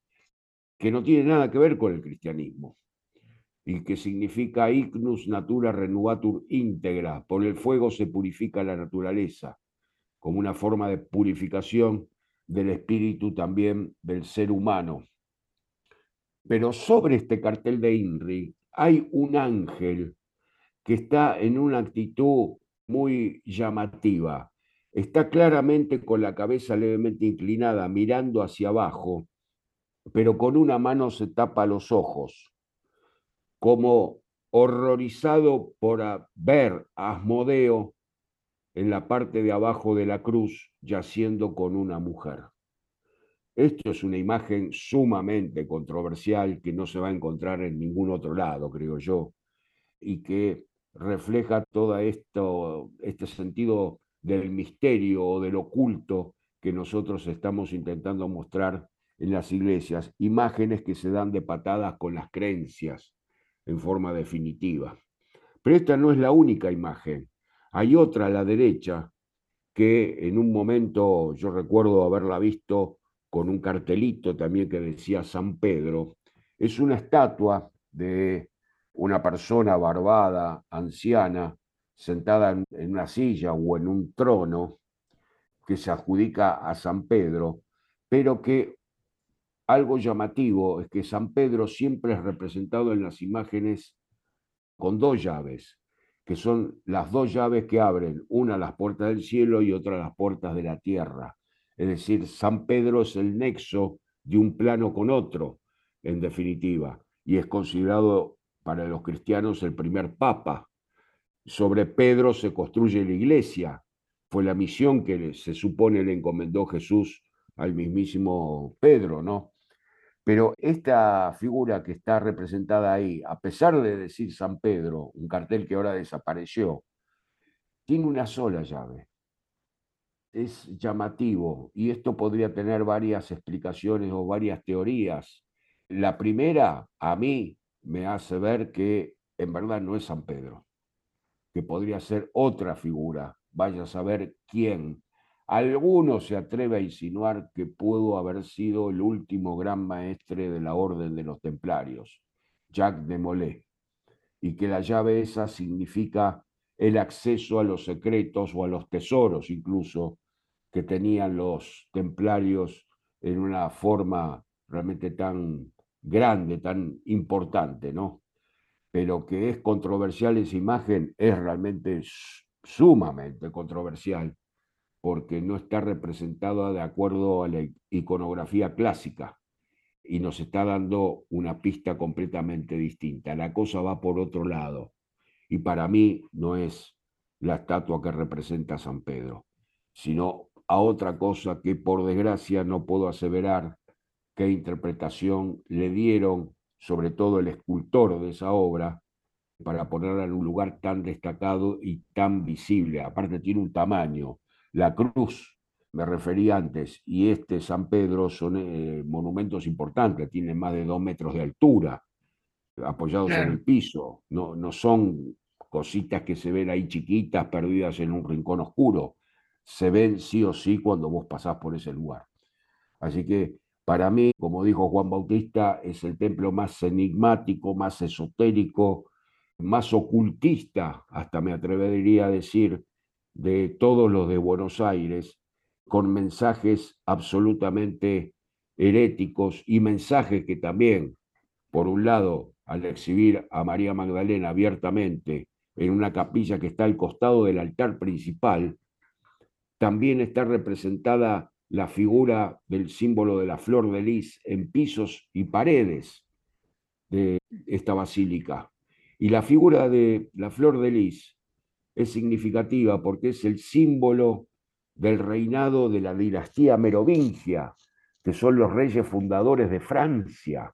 que no tiene nada que ver con el cristianismo, y que significa ignus natura renuatur íntegra, por el fuego se purifica la naturaleza, como una forma de purificación del espíritu también del ser humano. Pero sobre este cartel de INRI hay un ángel que está en una actitud muy llamativa. Está claramente con la cabeza levemente inclinada, mirando hacia abajo, pero con una mano se tapa los ojos, como horrorizado por ver a Asmodeo en la parte de abajo de la cruz yaciendo con una mujer. Esto es una imagen sumamente controversial que no se va a encontrar en ningún otro lado, creo yo, y que refleja todo esto, este sentido del misterio o del oculto que nosotros estamos intentando mostrar en las iglesias, imágenes que se dan de patadas con las creencias en forma definitiva. Pero esta no es la única imagen. Hay otra a la derecha que en un momento yo recuerdo haberla visto con un cartelito también que decía San Pedro, es una estatua de una persona barbada, anciana, sentada en una silla o en un trono que se adjudica a San Pedro, pero que algo llamativo es que San Pedro siempre es representado en las imágenes con dos llaves, que son las dos llaves que abren, una las puertas del cielo y otra las puertas de la tierra. Es decir, San Pedro es el nexo de un plano con otro, en definitiva, y es considerado para los cristianos el primer papa. Sobre Pedro se construye la iglesia. Fue la misión que se supone le encomendó Jesús al mismísimo Pedro, ¿no? Pero esta figura que está representada ahí, a pesar de decir San Pedro, un cartel que ahora desapareció, tiene una sola llave es llamativo y esto podría tener varias explicaciones o varias teorías. La primera, a mí, me hace ver que en verdad no es San Pedro, que podría ser otra figura, vaya a saber quién. Alguno se atreve a insinuar que pudo haber sido el último gran maestre de la Orden de los Templarios, Jacques de Molay, y que la llave esa significa el acceso a los secretos o a los tesoros incluso que tenían los templarios en una forma realmente tan grande, tan importante, ¿no? Pero que es controversial esa imagen, es realmente sumamente controversial, porque no está representada de acuerdo a la iconografía clásica y nos está dando una pista completamente distinta. La cosa va por otro lado y para mí no es la estatua que representa a San Pedro, sino a otra cosa que por desgracia no puedo aseverar qué interpretación le dieron, sobre todo el escultor de esa obra, para ponerla en un lugar tan destacado y tan visible. Aparte tiene un tamaño. La cruz, me referí antes, y este San Pedro son eh, monumentos importantes, tienen más de dos metros de altura. apoyados en el piso, no, no son cositas que se ven ahí chiquitas, perdidas en un rincón oscuro, se ven sí o sí cuando vos pasás por ese lugar. Así que para mí, como dijo Juan Bautista, es el templo más enigmático, más esotérico, más ocultista, hasta me atrevería a decir, de todos los de Buenos Aires, con mensajes absolutamente heréticos y mensajes que también, por un lado, al exhibir a María Magdalena abiertamente en una capilla que está al costado del altar principal, también está representada la figura del símbolo de la flor de lis en pisos y paredes de esta basílica. Y la figura de la flor de lis es significativa porque es el símbolo del reinado de la dinastía merovingia, que son los reyes fundadores de Francia,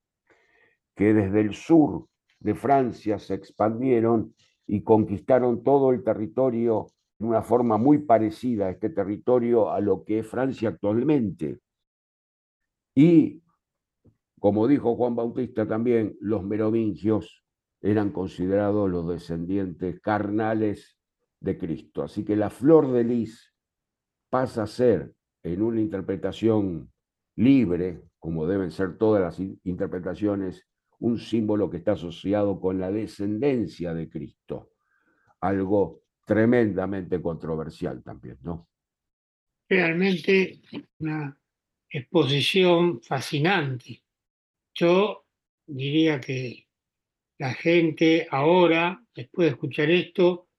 que desde el sur de Francia se expandieron y conquistaron todo el territorio de una forma muy parecida a este territorio a lo que es Francia actualmente. Y, como dijo Juan Bautista también, los merovingios eran considerados los descendientes carnales de Cristo. Así que la flor de lis pasa a ser, en una interpretación libre, como deben ser todas las interpretaciones, un símbolo que está asociado con la descendencia de Cristo, algo tremendamente controversial también, ¿no? Realmente una exposición fascinante. Yo diría que la gente ahora, después de escuchar esto,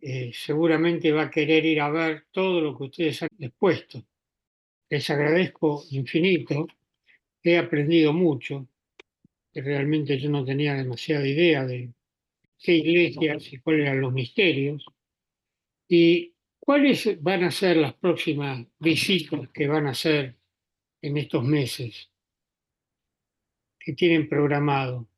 eh, seguramente va a querer ir a ver todo lo que ustedes han expuesto. Les agradezco infinito, he aprendido mucho, realmente yo no tenía demasiada idea de qué iglesias y cuáles eran los misterios. ¿Y cuáles van a ser las próximas visitas que van a hacer en estos meses que tienen programado?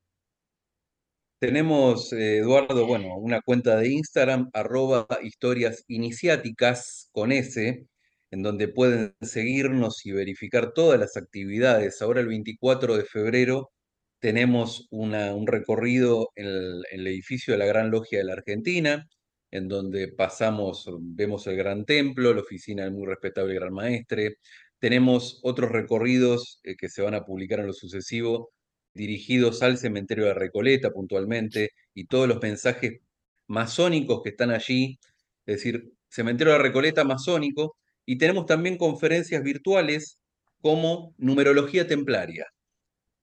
Tenemos, eh, Eduardo, bueno, una cuenta de Instagram, arroba historias con S, en donde pueden seguirnos y verificar todas las actividades. Ahora el 24 de febrero tenemos un recorrido en el edificio de la Gran Logia de la Argentina, en donde pasamos, vemos el Gran Templo, la oficina del muy respetable Gran Maestre. Tenemos otros recorridos eh, que se van a publicar en lo sucesivo, dirigidos al cementerio de Recoleta puntualmente, y todos los mensajes masónicos que están allí, es decir, cementerio de Recoleta masónico, y tenemos también conferencias virtuales como numerología templaria,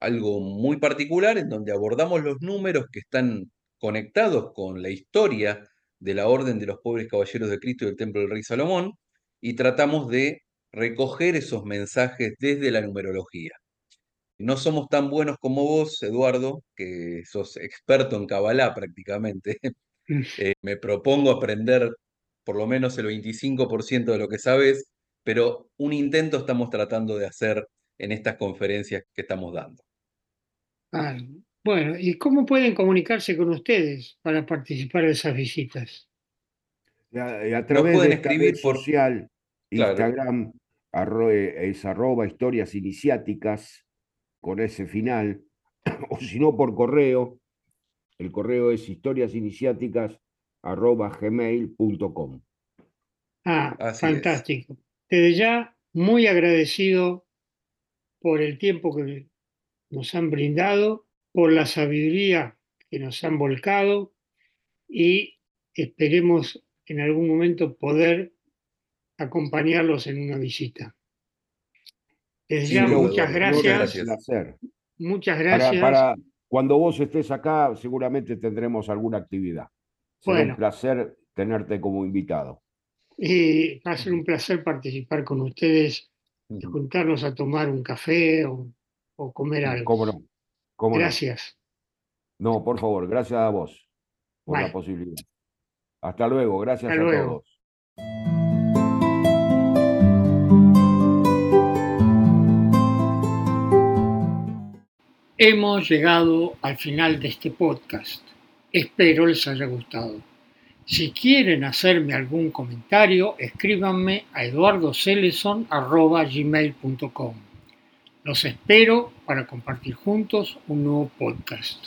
algo muy particular en donde abordamos los números que están conectados con la historia de la Orden de los Pobres Caballeros de Cristo y del Templo del Rey Salomón, y tratamos de recoger esos mensajes desde la numerología. No somos tan buenos como vos, Eduardo, que sos experto en Kabbalah prácticamente. Eh, me propongo aprender por lo menos el 25% de lo que sabes, pero un intento estamos tratando de hacer en estas conferencias que estamos dando. Ah, bueno, ¿y cómo pueden comunicarse con ustedes para participar de esas visitas? A, través de escribir por social, Instagram eh, es arroba historias iniciáticas con ese final, o si no por correo, el correo es historiasiniciáticas arroba gmail.com. Ah, fantástico. Desde ya, muy agradecido por el tiempo que nos han brindado por la sabiduría que nos han volcado y esperemos en algún momento poder acompañarlos en una visita. Muchas gracias. Muchas gracias. Para, cuando vos estés acá, seguramente tendremos alguna actividad. Será un placer tenerte como invitado. Y va a ser un placer participar con ustedes y juntarnos a tomar un café o, comer algo. ¿Cómo no? Gracias. No? por favor, gracias a vos por la posibilidad. Hasta luego, gracias a todos. Hemos llegado al final de este podcast. Espero les haya gustado. Si quieren hacerme algún comentario, escríbanme a eduardoceleson.gmail.com. Los espero para compartir juntos un nuevo podcast.